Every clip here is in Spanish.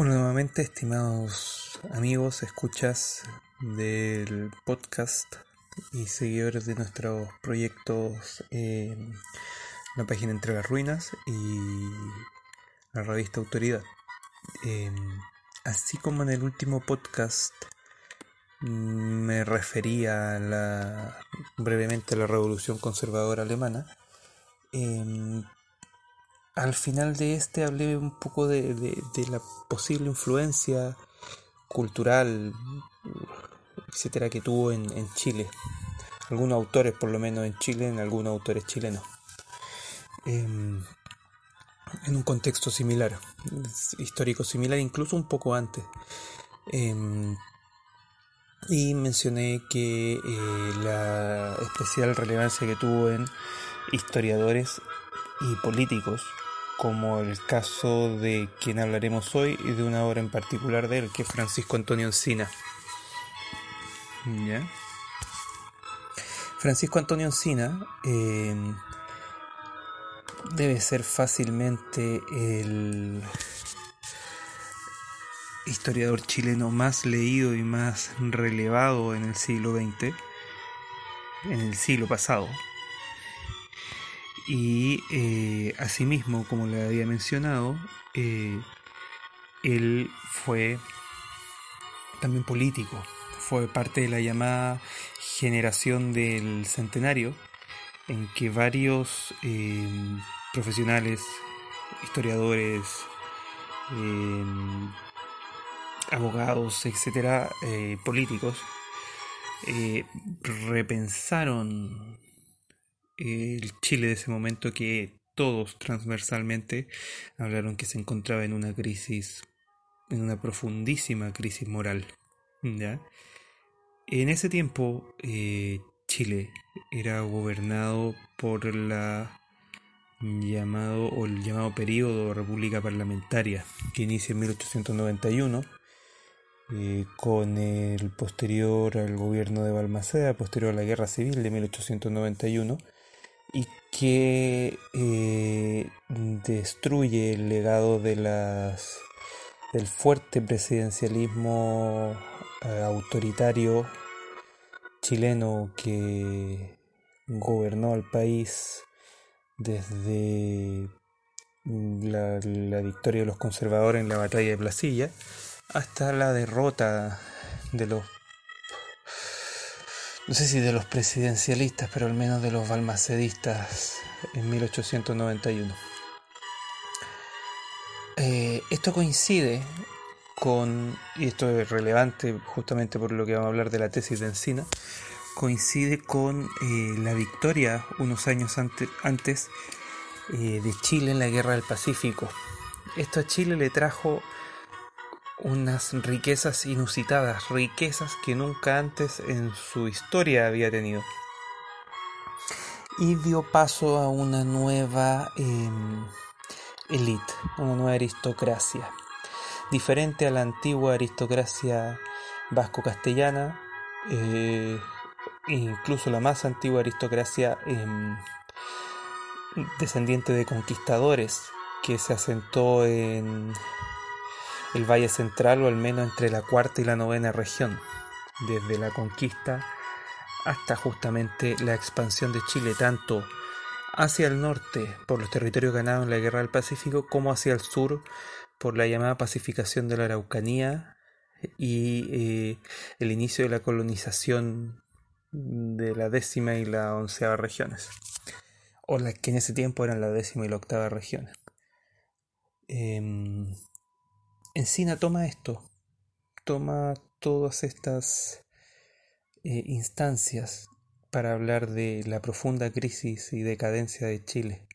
Hola nuevamente, estimados amigos, escuchas del podcast y seguidores de nuestros proyectos la página Entre las Ruinas y la revista Autoridad. Eh, así como en el último podcast me refería brevemente a la revolución conservadora alemana, eh, al final de este hablé un poco de, la posible influencia cultural, etcétera, que tuvo en, Chile. Algunos autores, por lo menos en Chile, en algunos autores chilenos. Em, en un contexto similar, histórico similar, incluso un poco antes. Em, y mencioné que eh, la especial relevancia que tuvo en historiadores y políticos como el caso de quien hablaremos hoy y de una obra en particular de él, que es Francisco Antonio Encina. Francisco Antonio Encina em, debe ser fácilmente el historiador chileno más leído y más relevado en el siglo XX, en el siglo pasado. Y eh, asimismo, como le había mencionado, eh, él fue también político, fue parte de la llamada generación del centenario, en que varios eh, profesionales, historiadores, abogados, etcétera, políticos, repensaron el Chile de ese momento que todos transversalmente hablaron que se encontraba en una crisis, en una profundísima crisis moral. ¿ya? En ese tiempo eh, Chile era gobernado por la llamado el llamado periodo República Parlamentaria que inicia en 1891 eh, con el posterior al gobierno de Balmaceda, posterior a la Guerra Civil de 1891 y que eh, destruye el legado de las del fuerte presidencialismo eh, autoritario chileno que gobernó al país desde la, la, victoria de los conservadores en la batalla de Placilla hasta la derrota de los no sé si de los presidencialistas, pero al menos de los balmacedistas en 1891. Eh, esto coincide con, y esto es relevante justamente por lo que vamos a hablar de la tesis de Encina, coincide con eh, la victoria unos años antes eh, de Chile en la Guerra del Pacífico. Esto a Chile le trajo unas riquezas inusitadas, riquezas que nunca antes en su historia había tenido. Y dio paso a una nueva elite, una nueva aristocracia, diferente a la antigua aristocracia vasco-castellana, eh, incluso la más antigua aristocracia em, descendiente de conquistadores que se asentó en el Valle Central o al menos entre la cuarta y la novena región, desde la conquista hasta justamente la expansión de Chile, tanto hacia el norte por los territorios ganados en la Guerra del Pacífico como hacia el sur por la llamada pacificación de la Araucanía y eh, el inicio de la colonización de la décima y la onceava regiones, o las que en ese tiempo eran la décima y la octava región. Em, Encina toma esto, toma todas estas eh, instancias para hablar de la profunda crisis y decadencia de Chile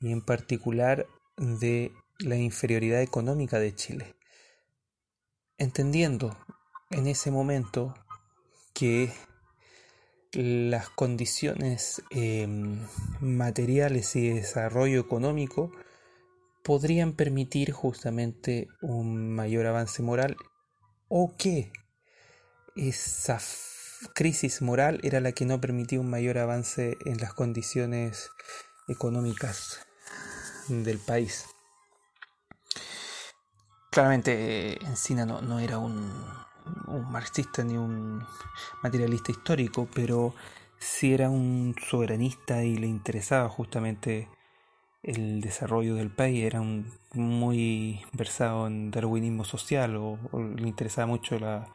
y en particular de la inferioridad económica de Chile, entendiendo en ese momento que las condiciones em, materiales y desarrollo económico podrían permitir justamente un mayor avance moral o que esa crisis moral era la que no permitía un mayor avance en las condiciones económicas del país. Claramente Encina no, no era un, un marxista ni un materialista histórico, pero sí era un soberanista y le interesaba justamente el desarrollo del país, era un, muy versado en darwinismo social o, le interesaba mucho la,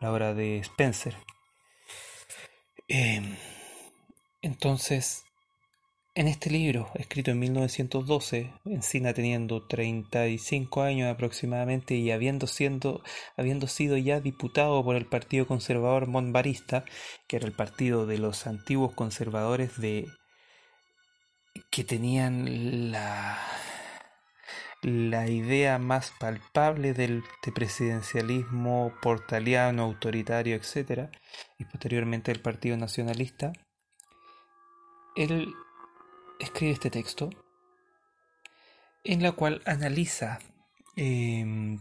la obra de Spencer. Em, entonces, en este libro, escrito en 1912, Encina teniendo 35 años aproximadamente y habiendo, siendo, habiendo sido ya diputado por el Partido Conservador Montbarista, que era el partido de los antiguos conservadores de que tenían la, la idea más palpable del presidencialismo portaliano, autoritario, etc., y posteriormente el Partido Nacionalista, él escribe este texto en la cual analiza em,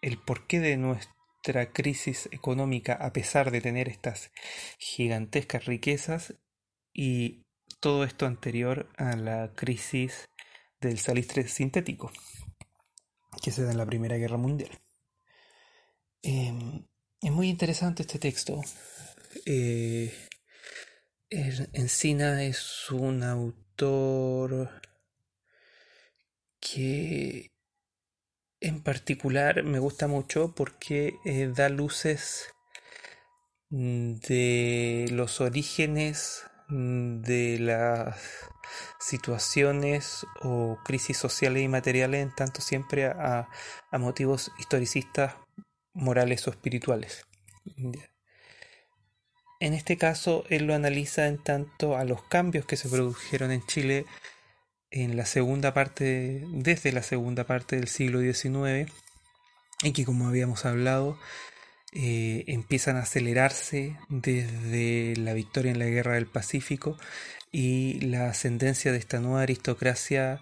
el porqué de nuestra crisis económica a pesar de tener estas gigantescas riquezas y todo esto anterior a la crisis del salistre sintético que se da en la Primera Guerra Mundial. Em, es muy interesante este texto. Eh, Encina es un autor que en particular me gusta mucho porque eh, da luces de los orígenes de las situaciones o crisis sociales y materiales en tanto siempre a, a motivos historicistas morales o espirituales. En este caso, él lo analiza en tanto a los cambios que se produjeron en Chile en la segunda parte, desde la segunda parte del siglo XIX, y que como habíamos hablado, eh, empiezan a acelerarse desde la victoria en la Guerra del Pacífico y la ascendencia de esta nueva aristocracia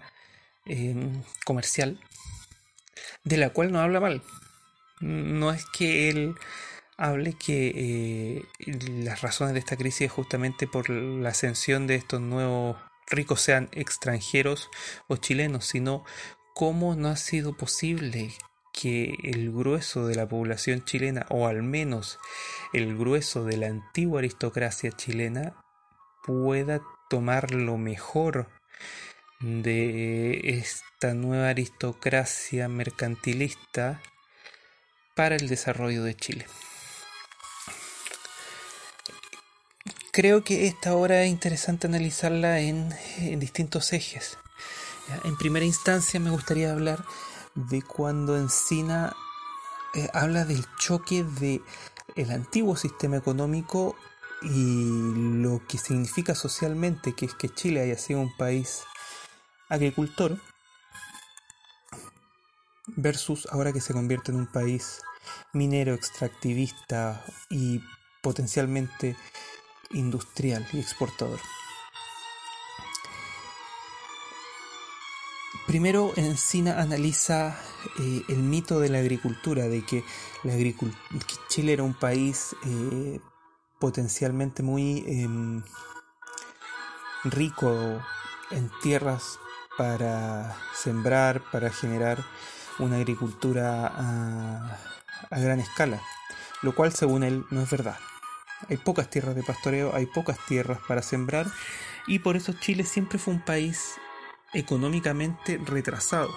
em, comercial, de la cual no habla mal. No es que él hable que eh, las razones de esta crisis es justamente por la ascensión de estos nuevos ricos, sean extranjeros o chilenos, sino cómo no ha sido posible que el grueso de la población chilena, o al menos el grueso de la antigua aristocracia chilena, pueda tomar lo mejor de esta nueva aristocracia mercantilista para el desarrollo de Chile. creo que esta obra es interesante analizarla en, distintos ejes. En primera instancia me gustaría hablar de cuando Encina eh, habla del choque de el antiguo sistema económico y lo que significa socialmente que es que Chile haya sido un país agricultor versus ahora que se convierte en un país minero, extractivista y potencialmente industrial y exportador. Primero, Encina analiza eh, el mito de la agricultura, de que, Chile era un país eh, potencialmente muy em, rico en tierras para sembrar, para generar una agricultura a gran escala, lo cual según él no es verdad. Hay pocas tierras de pastoreo, hay pocas tierras para sembrar y por eso Chile siempre fue un país económicamente retrasado,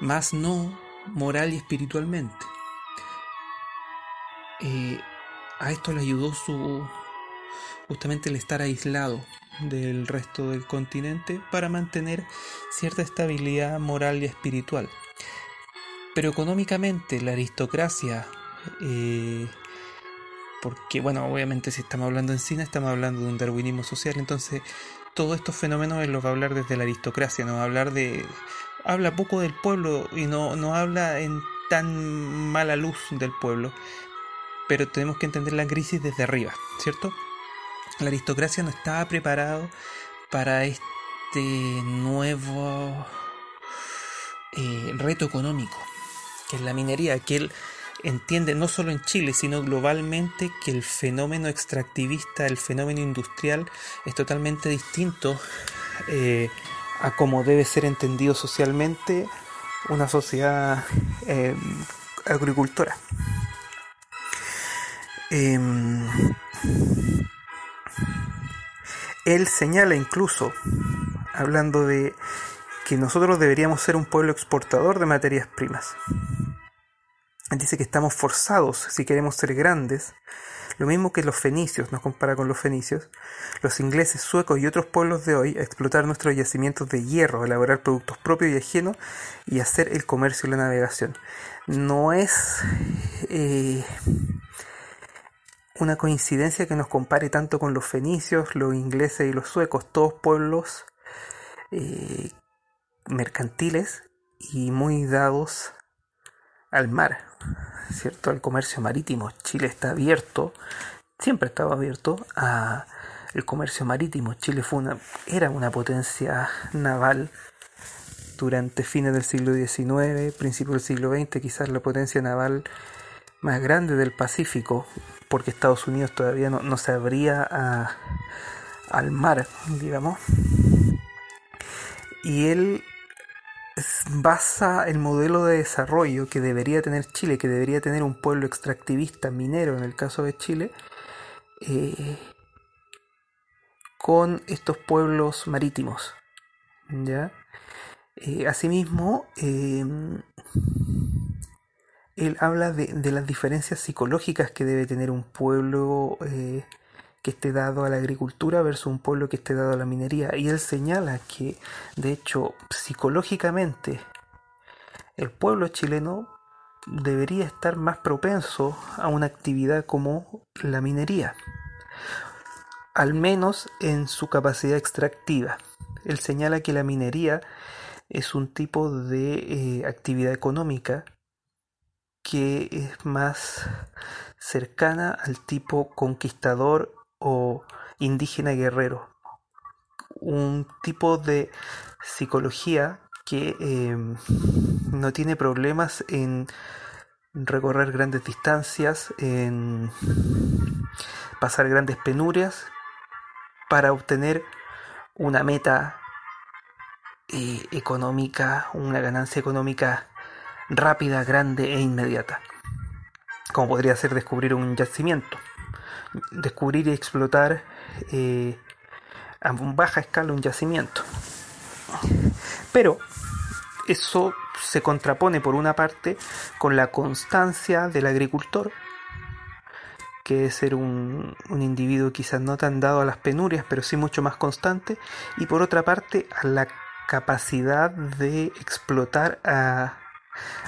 más no moral y espiritualmente. Eh, a esto le ayudó su justamente el estar aislado del resto del continente para mantener cierta estabilidad moral y espiritual. Pero económicamente la aristocracia eh, porque bueno, obviamente si estamos hablando en cine estamos hablando de un darwinismo social, entonces todos estos fenómenos él los va a hablar desde la aristocracia, no va a hablar de... Habla poco del pueblo y no, no habla en tan mala luz del pueblo, pero tenemos que entender la crisis desde arriba, ¿cierto? La aristocracia no estaba preparado para este nuevo eh, reto económico, que es la minería, que él entiende no solo en Chile, sino globalmente que el fenómeno extractivista, el fenómeno industrial es totalmente distinto eh, a cómo debe ser entendido socialmente una sociedad eh, agricultora. Em, él señala incluso, hablando de que nosotros deberíamos ser un pueblo exportador de materias primas dice que estamos forzados, si queremos ser grandes, lo mismo que los fenicios, nos compara con los fenicios, los ingleses, suecos y otros pueblos de hoy, a explotar nuestros yacimientos de hierro, elaborar productos propios y ajenos y hacer el comercio y la navegación. No es eh, una coincidencia que nos compare tanto con los fenicios, los ingleses y los suecos, todos pueblos eh, mercantiles y muy dados al mar, ¿cierto? Al comercio marítimo. Chile está abierto, siempre estaba abierto a el comercio marítimo. Chile fue una, era una potencia naval durante fines del siglo XIX, principios del siglo XX, quizás la potencia naval más grande del Pacífico, porque Estados Unidos todavía no, no se abría a, al mar, digamos. Y él basa el modelo de desarrollo que debería tener Chile, que debería tener un pueblo extractivista, minero en el caso de Chile, eh, con estos pueblos marítimos. ¿ya? Eh, asimismo, em, él habla de, de, las diferencias psicológicas que debe tener un pueblo eh, que esté dado a la agricultura versus un pueblo que esté dado a la minería. Y él señala que, de hecho, psicológicamente, el pueblo chileno debería estar más propenso a una actividad como la minería, al menos en su capacidad extractiva. Él señala que la minería es un tipo de eh, actividad económica que es más cercana al tipo conquistador o indígena guerrero. Un tipo de psicología que em, no tiene problemas en recorrer grandes distancias, en pasar grandes penurias para obtener una meta eh, económica, una ganancia económica rápida, grande e inmediata, como podría ser descubrir un yacimiento descubrir y explotar eh, a baja escala un yacimiento. Pero eso se contrapone por una parte con la constancia del agricultor, que es ser un, individuo quizás no tan dado a las penurias, pero sí mucho más constante, y por otra parte a la capacidad de explotar a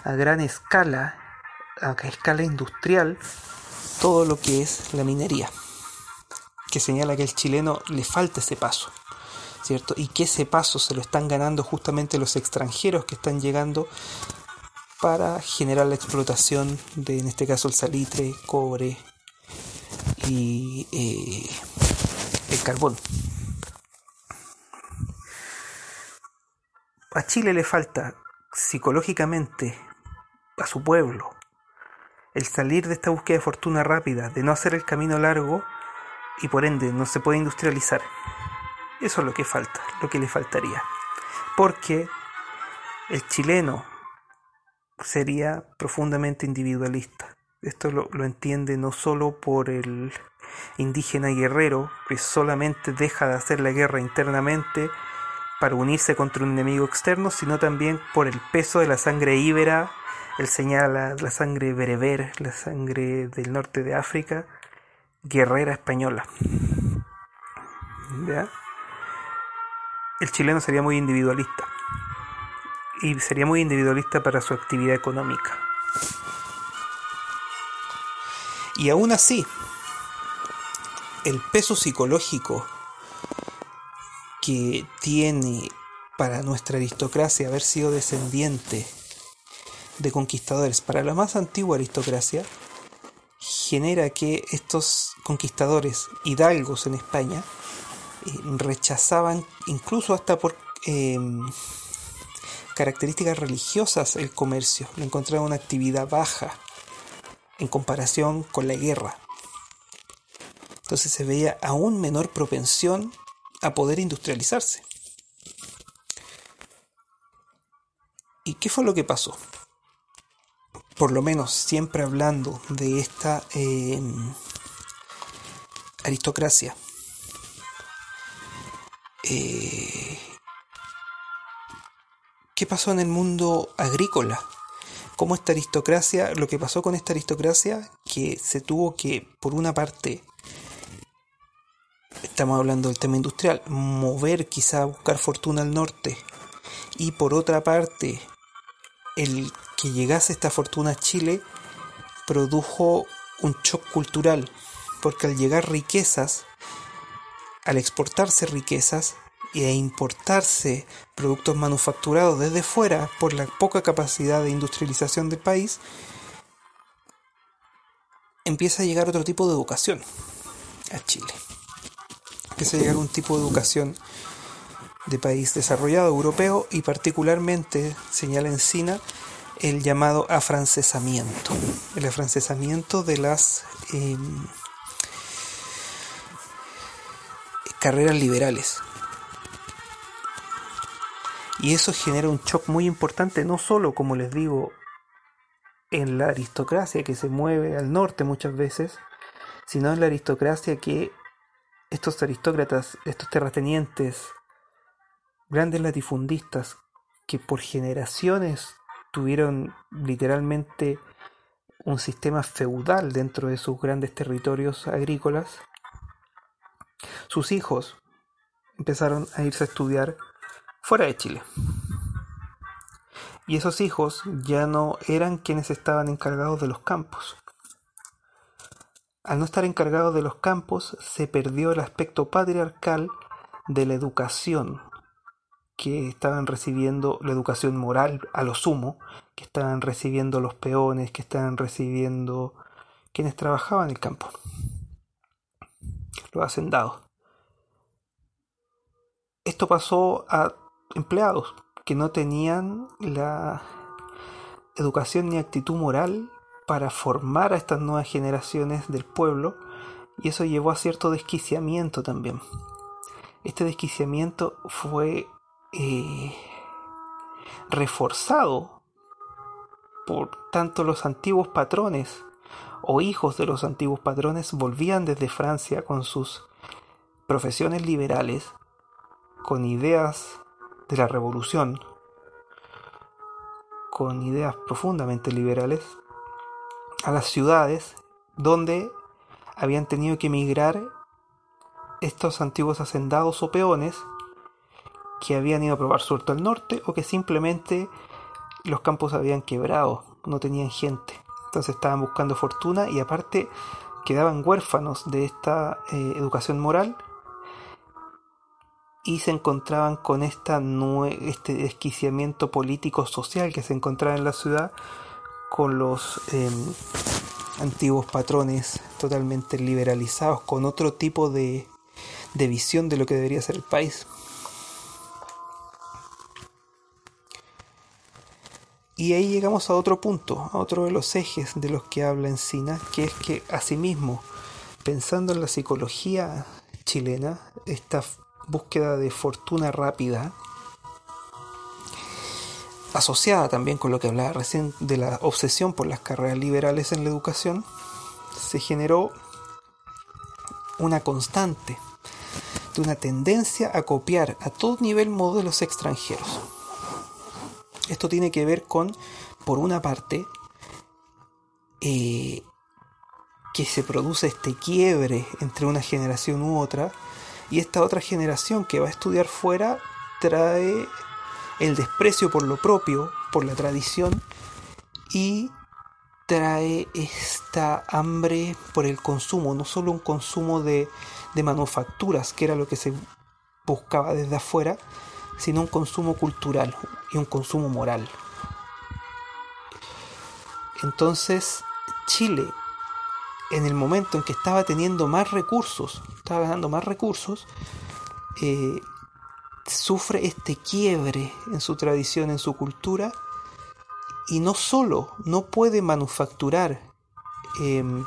gran escala, a escala industrial, todo lo que es la minería, que señala que el chileno le falta ese paso, ¿cierto? Y que ese paso se lo están ganando justamente los extranjeros que están llegando para generar la explotación de, en este caso, el salitre, cobre y eh, el carbón. A Chile le falta psicológicamente a su pueblo, el salir de esta búsqueda de fortuna rápida, de no hacer el camino largo y por ende no se puede industrializar. Eso es lo que falta, lo que le faltaría. Porque el chileno sería profundamente individualista. Esto lo, entiende no solo por el indígena guerrero, que solamente deja de hacer la guerra internamente para unirse contra un enemigo externo, sino también por el peso de la sangre íbera él señala la sangre bereber, la sangre del norte de África, guerrera española. ¿Ya? El chileno sería muy individualista. Y sería muy individualista para su actividad económica. Y aún así, el peso psicológico que tiene para nuestra aristocracia haber sido descendiente de conquistadores, para la más antigua aristocracia, genera que estos conquistadores hidalgos en España eh, rechazaban incluso hasta por em, características religiosas el comercio, lo encontraban una actividad baja en comparación con la guerra. Entonces se veía aún menor propensión a poder industrializarse. ¿Y qué fue lo que pasó? Por lo menos siempre hablando de esta em, aristocracia. Eh, ¿Qué pasó en el mundo agrícola? ¿Cómo esta aristocracia, lo que pasó con esta aristocracia, que se tuvo que, por una parte, estamos hablando del tema industrial, mover quizá a buscar fortuna al norte, y por otra parte, el que llegase esta fortuna a Chile produjo un shock cultural, porque al llegar riquezas, al exportarse riquezas e importarse productos manufacturados desde fuera por la poca capacidad de industrialización del país, empieza a llegar otro tipo de educación a Chile. Empieza a llegar un tipo de educación de país desarrollado europeo y particularmente, señala Encina, el llamado afrancesamiento. El afrancesamiento de las em, carreras liberales. Y eso genera un shock muy importante, no solo, como les digo, en la aristocracia que se mueve al norte muchas veces, sino en la aristocracia que estos aristócratas, estos terratenientes, grandes latifundistas que por generaciones tuvieron literalmente un sistema feudal dentro de sus grandes territorios agrícolas, sus hijos empezaron a irse a estudiar fuera de Chile. Y esos hijos ya no eran quienes estaban encargados de los campos. Al no estar encargados de los campos, se perdió el aspecto patriarcal de la educación que estaban recibiendo la educación moral a lo sumo, que estaban recibiendo los peones, que estaban recibiendo quienes trabajaban en el campo, los hacendados. Esto pasó a empleados que no tenían la educación ni actitud moral para formar a estas nuevas generaciones del pueblo y eso llevó a cierto desquiciamiento también. Este desquiciamiento fue eh, reforzado por tanto los antiguos patrones o hijos de los antiguos patrones volvían desde Francia con sus profesiones liberales, con ideas de la revolución, con ideas profundamente liberales, a las ciudades donde habían tenido que emigrar estos antiguos hacendados o peones que habían ido a probar suerte al norte o que simplemente los campos habían quebrado, no tenían gente. Entonces estaban buscando fortuna y aparte quedaban huérfanos de esta eh, educación moral y se encontraban con esta este desquiciamiento político social que se encontraba en la ciudad con los em, antiguos patrones totalmente liberalizados, con otro tipo de, de visión de lo que debería ser el país. Y ahí llegamos a otro punto, a otro de los ejes de los que habla Encina, que es que asimismo, pensando en la psicología chilena, esta búsqueda de fortuna rápida, asociada también con lo que hablaba recién de la obsesión por las carreras liberales en la educación, se generó una constante de una tendencia a copiar a todo nivel modelos extranjeros. Esto tiene que ver con, por una parte, eh, que se produce este quiebre entre una generación u otra, y esta otra generación que va a estudiar fuera trae el desprecio por lo propio, por la tradición, y trae esta hambre por el consumo, no solo un consumo de, de manufacturas, que era lo que se buscaba desde afuera, sino un consumo cultural y un consumo moral. Entonces, Chile, en el momento en que estaba teniendo más recursos, estaba ganando más recursos, eh, sufre este quiebre en su tradición, en su cultura, y no solo no puede manufacturar em,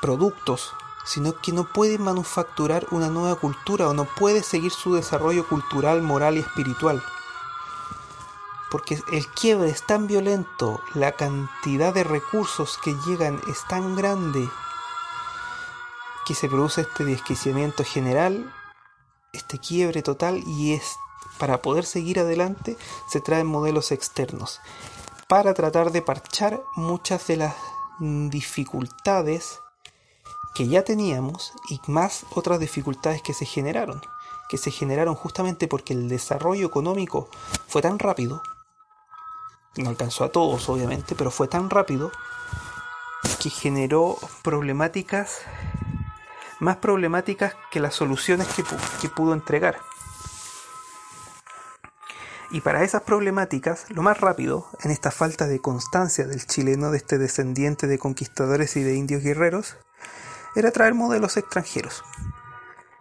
productos, sino que no puede manufacturar una nueva cultura o no puede seguir su desarrollo cultural, moral y espiritual. Porque el quiebre es tan violento, la cantidad de recursos que llegan es tan grande, que se produce este desquiciamiento general, este quiebre total y es para poder seguir adelante se traen modelos externos para tratar de parchar muchas de las dificultades que ya teníamos y más otras dificultades que se generaron, que se generaron justamente porque el desarrollo económico fue tan rápido, no alcanzó a todos obviamente, pero fue tan rápido que generó problemáticas, más problemáticas que las soluciones que, que pudo entregar. Y para esas problemáticas, lo más rápido, en esta falta de constancia del chileno, de este descendiente de conquistadores y de indios guerreros, era traer modelos extranjeros.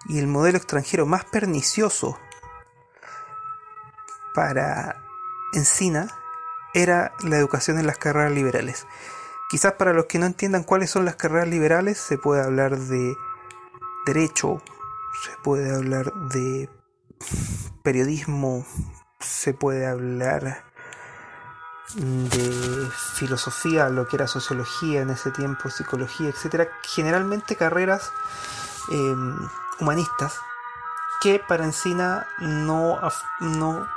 Y el modelo extranjero más pernicioso para Encina era la educación en las carreras liberales. Quizás para los que no entiendan cuáles son las carreras liberales, se puede hablar de derecho, se puede hablar de periodismo, se puede hablar de filosofía, lo que era sociología en ese tiempo, psicología, etcétera, generalmente carreras em, humanistas que para Encina no, no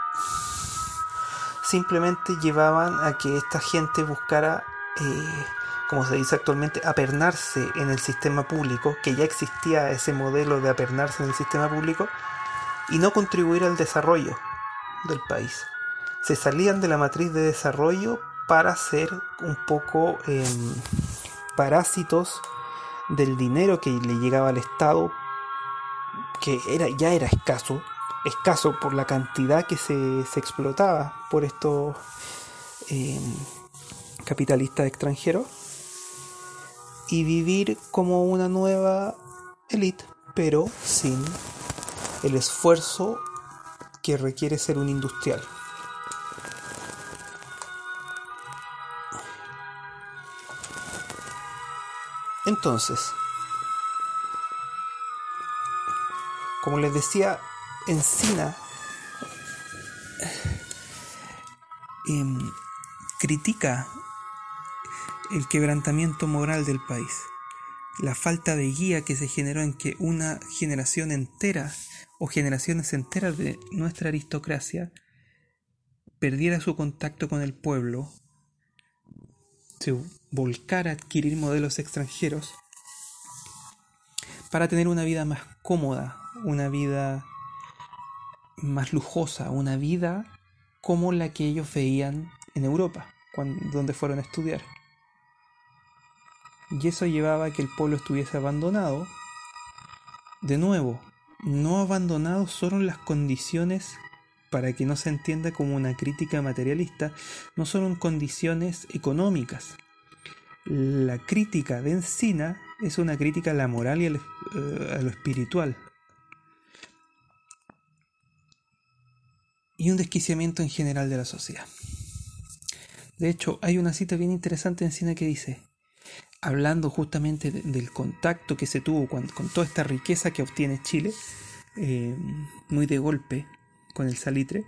simplemente llevaban a que esta gente buscara, eh, como se dice actualmente, apernarse en el sistema público, que ya existía ese modelo de apernarse en el sistema público, y no contribuir al desarrollo del país. Se salían de la matriz de desarrollo para ser un poco em, parásitos del dinero que le llegaba al Estado, que era, ya era escaso, escaso por la cantidad que se, explotaba por estos em, capitalistas extranjeros, y vivir como una nueva élite, pero sin el esfuerzo que requiere ser un industrial. Entonces, como les decía, Encina em, critica el quebrantamiento moral del país, la falta de guía que se generó en que una generación entera o generaciones enteras de nuestra aristocracia perdiera su contacto con el pueblo, se volcara a adquirir modelos extranjeros para tener una vida más cómoda, una vida más lujosa, una vida como la que ellos veían en Europa, cuando, donde fueron a estudiar. Y eso llevaba a que el pueblo estuviese abandonado, de nuevo, no abandonados solo las condiciones para que no se entienda como una crítica materialista, no son condiciones económicas. La crítica de Encina es una crítica a la moral y a lo espiritual. Y un desquiciamiento en general de la sociedad. De hecho, hay una cita bien interesante en Encina que dice, hablando justamente del contacto que se tuvo con, toda esta riqueza que obtiene Chile, eh, muy de golpe con el salitre,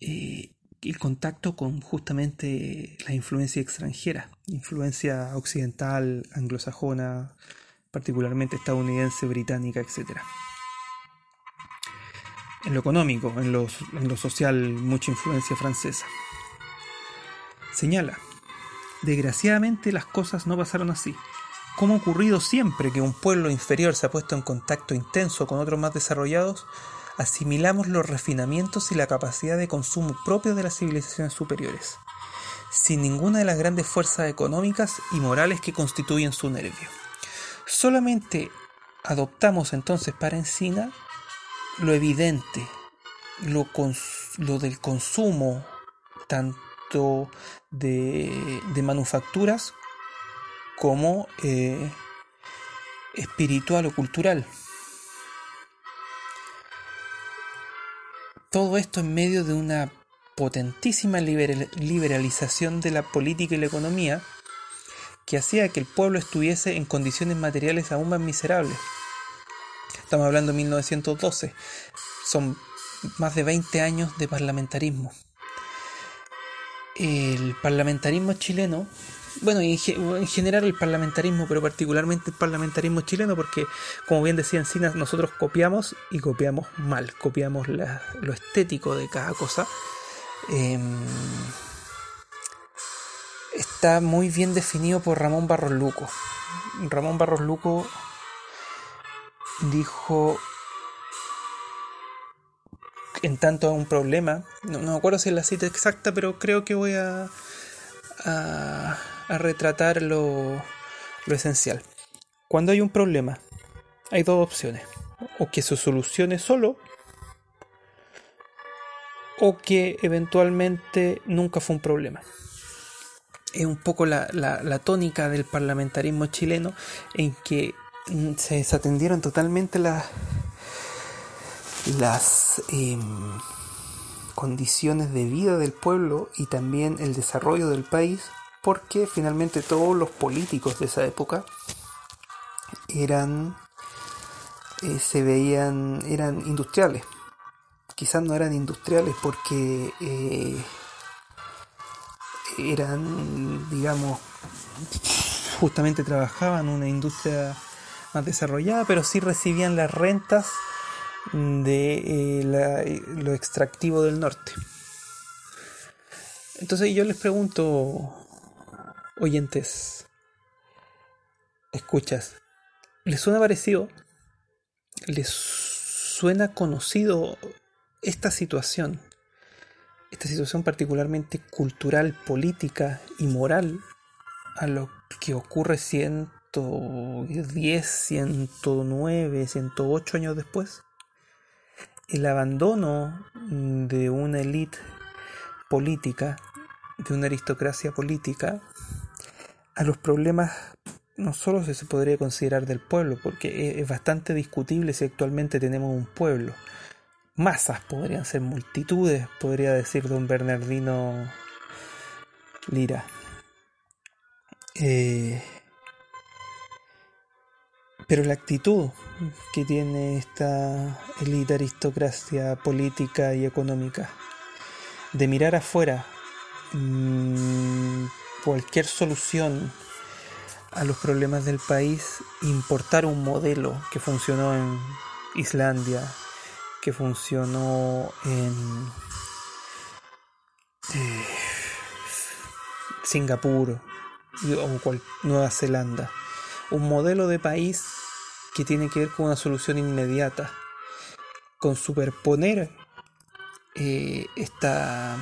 eh, el contacto con justamente la influencia extranjera, influencia occidental, anglosajona, particularmente estadounidense, británica, etc. En lo económico, en en lo social, mucha influencia francesa. Señala, Desgraciadamente las cosas no pasaron así. Como ha ocurrido siempre que un pueblo inferior se ha puesto en contacto intenso con otros más desarrollados, asimilamos los refinamientos y la capacidad de consumo propio de las civilizaciones superiores, sin ninguna de las grandes fuerzas económicas y morales que constituyen su nervio. Solamente adoptamos entonces para Encina lo evidente, lo, del consumo, tanto de, de manufacturas como eh, espiritual o cultural. Todo esto en medio de una potentísima liberalización de la política y la economía que hacía que el pueblo estuviese en condiciones materiales aún más miserables. Estamos hablando de 1912. Son más de 20 años de parlamentarismo. El parlamentarismo chileno, bueno, y en general el parlamentarismo, pero particularmente el parlamentarismo chileno, porque como bien decía Encinas, nosotros copiamos y copiamos mal, copiamos lo estético de cada cosa. Em, está muy bien definido por Ramón Barros Luco. Ramón Barros Luco dijo en tanto a un problema, no, me acuerdo si es la cita exacta, pero creo que voy a, retratar lo, lo esencial. Cuando hay un problema, hay dos opciones. O que se solucione solo, o que eventualmente nunca fue un problema. Es un poco la, la tónica del parlamentarismo chileno en que Mm, se desatendieron totalmente las las em, condiciones de vida del pueblo y también el desarrollo del país porque finalmente todos los políticos de esa época eran eh, se veían eran industriales quizás no eran industriales porque eh, eran digamos justamente trabajaban en una industria más desarrollada, pero sí recibían las rentas de eh, lo extractivo del norte. Entonces yo les pregunto, oyentes, escuchas, ¿les suena parecido? ¿Les suena conocido esta situación? Esta situación particularmente cultural, política y moral a lo que ocurre 110, 109, 108 años después, el abandono de una élite política, de una aristocracia política, a los problemas no solo se podría considerar del pueblo, porque es bastante discutible si actualmente tenemos un pueblo. Masas podrían ser multitudes, podría decir don Bernardino Lira. Eh, pero la actitud que tiene esta élite aristocracia política y económica de mirar afuera mm, cualquier solución a los problemas del país, importar un modelo que funcionó en Islandia, que funcionó en eh, Singapur o Nueva Zelanda. Un modelo de país que tiene que ver con una solución inmediata, con superponer eh, esta,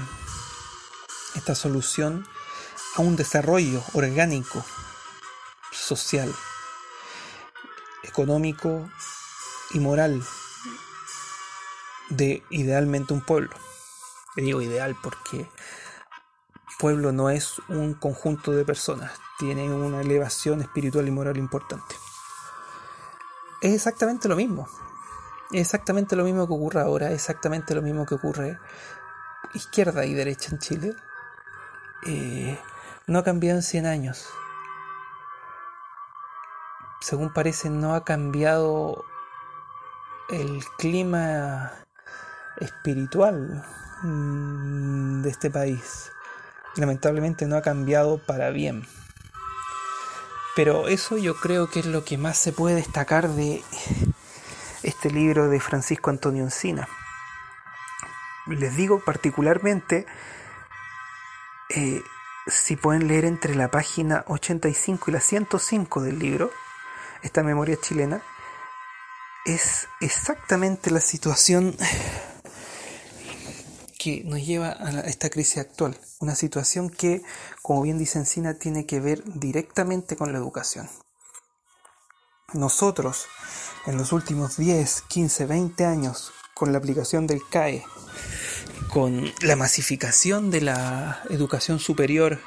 esta solución a un desarrollo orgánico, social, económico y moral de idealmente un pueblo. Le digo ideal porque pueblo no es un conjunto de personas, tiene una elevación espiritual y moral importante. Es exactamente lo mismo. Es exactamente lo mismo que ocurre ahora, es exactamente lo mismo que ocurre izquierda y derecha en Chile. Eh, no ha cambiado en 100 años. Según parece, no ha cambiado el clima espiritual mm, de este país. Lamentablemente no ha cambiado para bien. Pero eso yo creo que es lo que más se puede destacar de este libro de Francisco Antonio Encina. Les digo particularmente, eh, si pueden leer entre la página 85 y la 105 del libro, esta memoria chilena, es exactamente la situación que nos lleva a esta crisis actual. Una situación que, como bien dice Encina, tiene que ver directamente con la educación. Nosotros, en los últimos 10, 15, 20 años, con la aplicación del CAE, con la masificación de la educación superior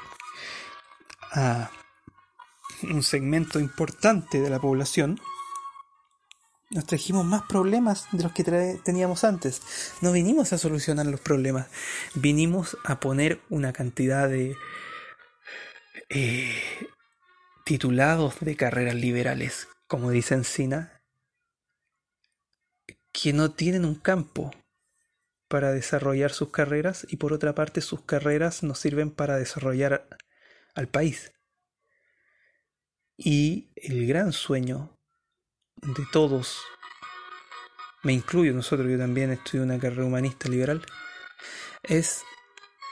a un segmento importante de la población, nos trajimos más problemas de los que teníamos antes. No vinimos a solucionar los problemas, vinimos a poner una cantidad de eh, titulados de carreras liberales, como dice Encina, que no tienen un campo para desarrollar sus carreras y por otra parte sus carreras nos sirven para desarrollar al país. Y el gran sueño de todos, me incluyo nosotros, yo también estudio una carrera humanista liberal, es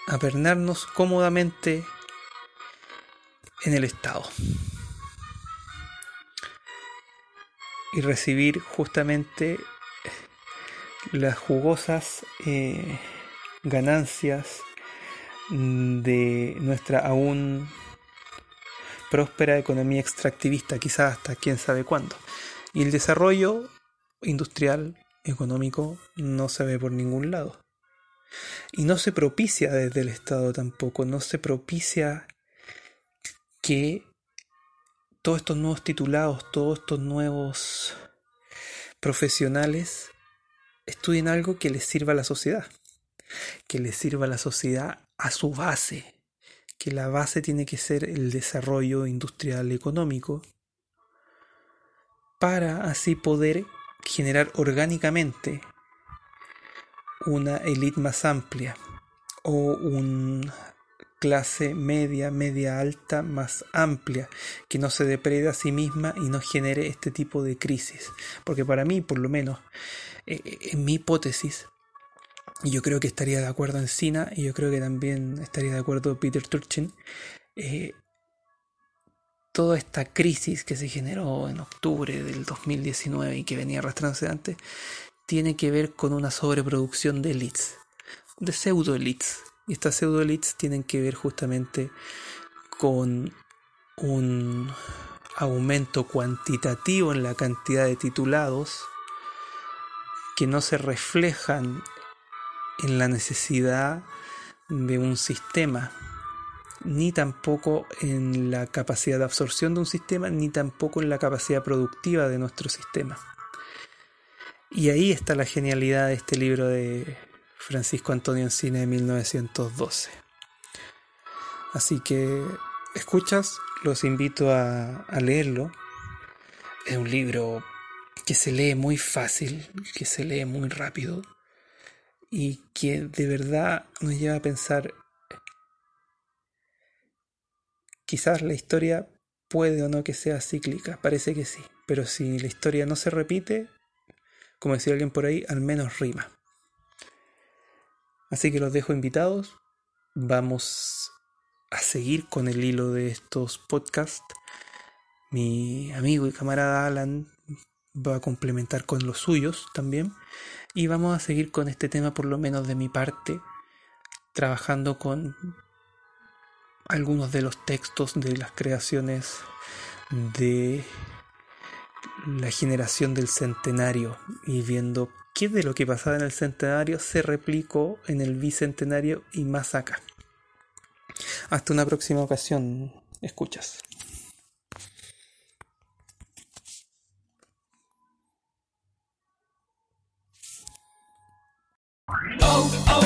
apernarnos cómodamente en el Estado y recibir justamente las jugosas eh, ganancias de nuestra aún próspera economía extractivista, quizás hasta quién sabe cuándo. Y el desarrollo industrial, económico, no se ve por ningún lado. Y no se propicia desde el Estado tampoco, no se propicia que todos estos nuevos titulados, todos estos nuevos profesionales estudien algo que les sirva a la sociedad, que les sirva a la sociedad a su base, que la base tiene que ser el desarrollo industrial económico para así poder generar orgánicamente una élite más amplia o una clase media, media alta más amplia, que no se depreda a sí misma y no genere este tipo de crisis. Porque para mí, por lo menos, eh, eh, en mi hipótesis, y yo creo que estaría de acuerdo en Sina, y yo creo que también estaría de acuerdo Peter Turchin, eh, toda esta crisis que se generó en octubre del 2019 y que venía arrastrándose antes, tiene que ver con una sobreproducción de elites, de pseudo elites. Y estas pseudo elites tienen que ver justamente con un aumento cuantitativo en la cantidad de titulados que no se reflejan en la necesidad de un sistema ni tampoco en la capacidad de absorción de un sistema, ni tampoco en la capacidad productiva de nuestro sistema. Y ahí está la genialidad de este libro de Francisco Antonio Encina de 1912. Así que, escuchas, los invito a, a leerlo. Es un libro que se lee muy fácil, que se lee muy rápido y que de verdad nos lleva a pensar Quizás la historia puede o no que sea cíclica, parece que sí, pero si la historia no se repite, como decía alguien por ahí, al menos rima. Así que los dejo invitados, vamos a seguir con el hilo de estos podcasts. Mi amigo y camarada Alan va a complementar con los suyos también. Y vamos a seguir con este tema, por lo menos de mi parte, trabajando con algunos de los textos de las creaciones de la generación del centenario y viendo qué de lo que pasaba en el centenario se replicó en el bicentenario y más acá. Hasta una próxima ocasión, escuchas. Oh, oh,